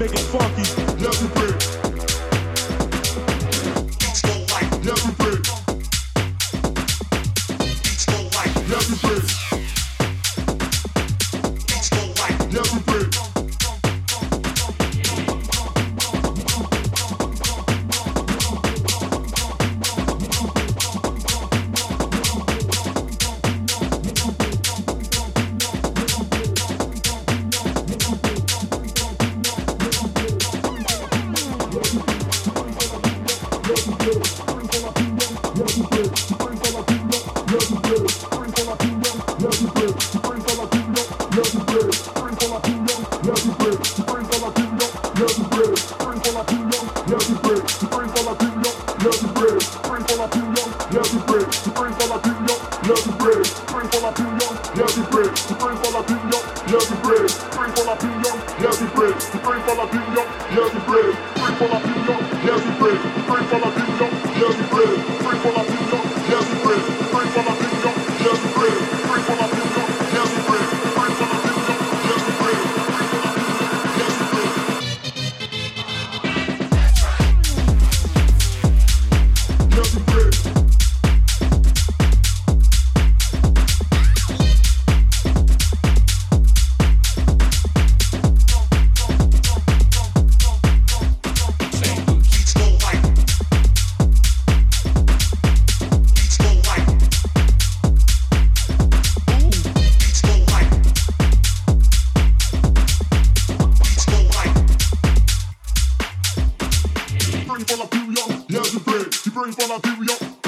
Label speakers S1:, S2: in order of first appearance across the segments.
S1: make it funky. bread. You bring for Liberia.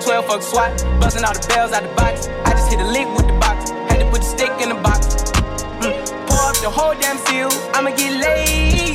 S2: Fuck SWAT. Busting all the bells out the box. I just hit a lick with the box. Had to put the stick in the box. Mm. Pour up the whole damn seal. I'ma get lazy.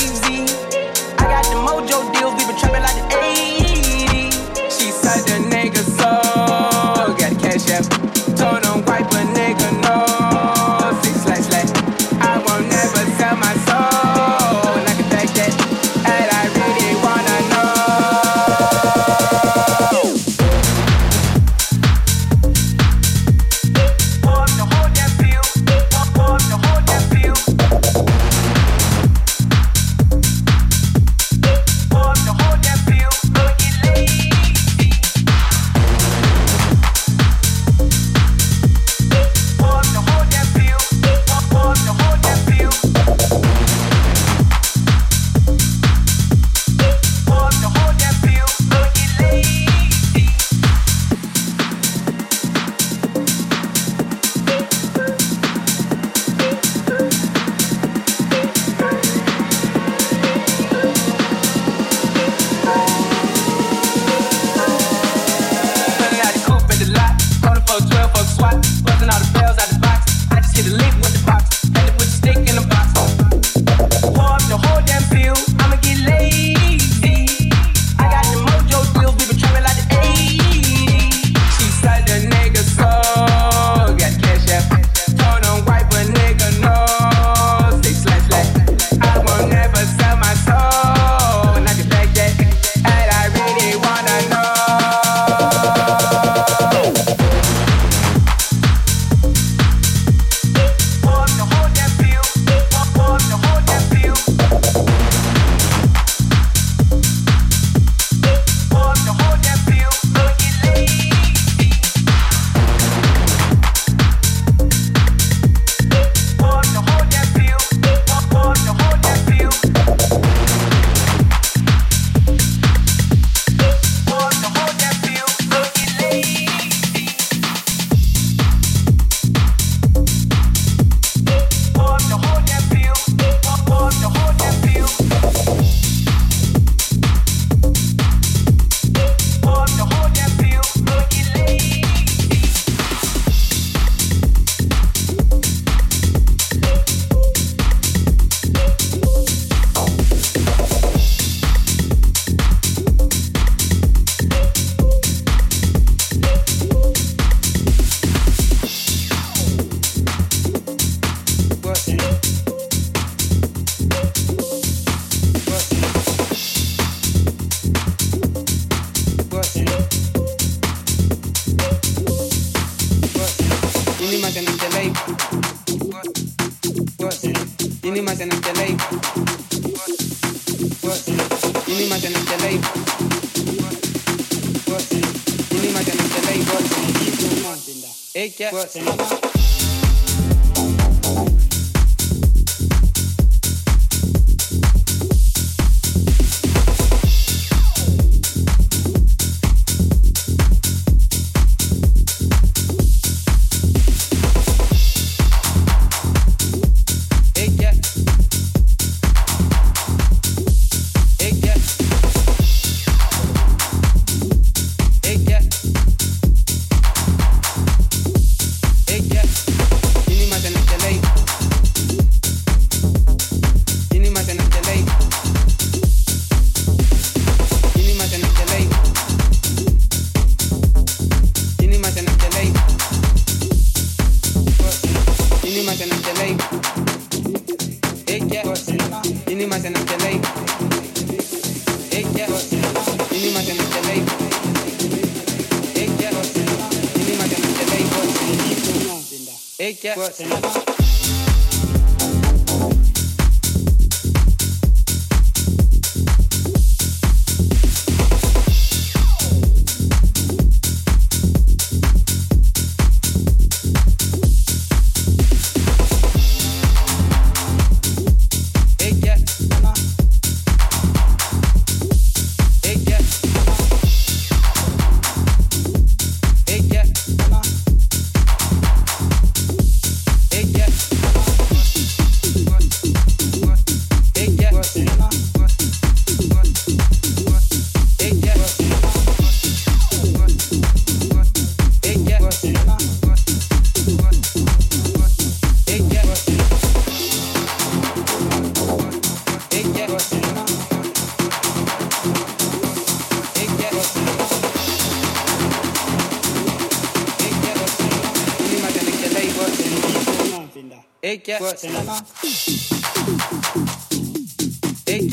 S2: Take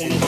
S2: it.